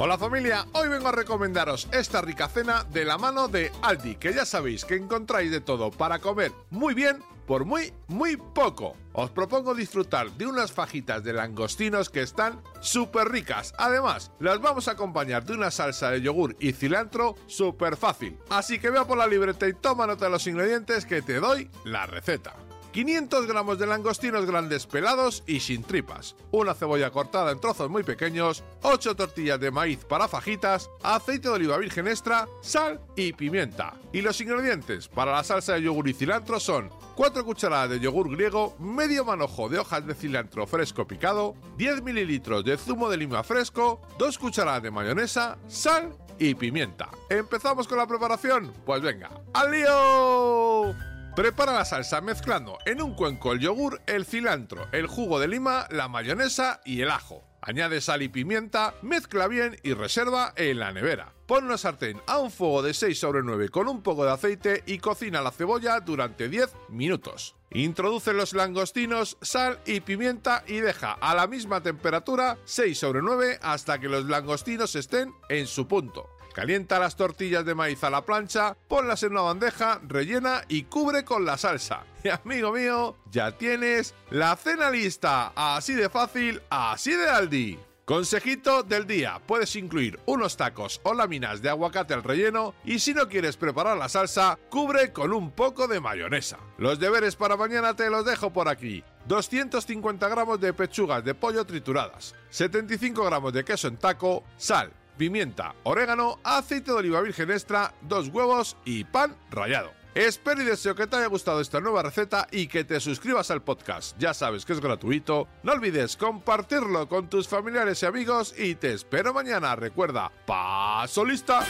Hola familia, hoy vengo a recomendaros esta rica cena de la mano de Aldi, que ya sabéis que encontráis de todo para comer muy bien por muy, muy poco. Os propongo disfrutar de unas fajitas de langostinos que están súper ricas. Además, las vamos a acompañar de una salsa de yogur y cilantro súper fácil. Así que vea por la libreta y toma nota de los ingredientes que te doy la receta. 500 gramos de langostinos grandes pelados y sin tripas, una cebolla cortada en trozos muy pequeños, 8 tortillas de maíz para fajitas, aceite de oliva virgen extra, sal y pimienta. Y los ingredientes para la salsa de yogur y cilantro son 4 cucharadas de yogur griego, medio manojo de hojas de cilantro fresco picado, 10 mililitros de zumo de lima fresco, 2 cucharadas de mayonesa, sal y pimienta. ¿Empezamos con la preparación? Pues venga, ¡al lío! Prepara la salsa mezclando en un cuenco el yogur, el cilantro, el jugo de lima, la mayonesa y el ajo. Añade sal y pimienta, mezcla bien y reserva en la nevera. Pon una sartén a un fuego de 6 sobre 9 con un poco de aceite y cocina la cebolla durante 10 minutos. Introduce los langostinos, sal y pimienta y deja a la misma temperatura 6 sobre 9 hasta que los langostinos estén en su punto. Calienta las tortillas de maíz a la plancha, ponlas en una bandeja, rellena y cubre con la salsa. Y amigo mío, ya tienes la cena lista. Así de fácil, así de Aldi. Consejito del día, puedes incluir unos tacos o láminas de aguacate al relleno y si no quieres preparar la salsa, cubre con un poco de mayonesa. Los deberes para mañana te los dejo por aquí. 250 gramos de pechugas de pollo trituradas, 75 gramos de queso en taco, sal, pimienta, orégano, aceite de oliva virgen extra, dos huevos y pan rallado. Espero y deseo que te haya gustado esta nueva receta y que te suscribas al podcast. Ya sabes que es gratuito. No olvides compartirlo con tus familiares y amigos y te espero mañana. Recuerda, paso lista.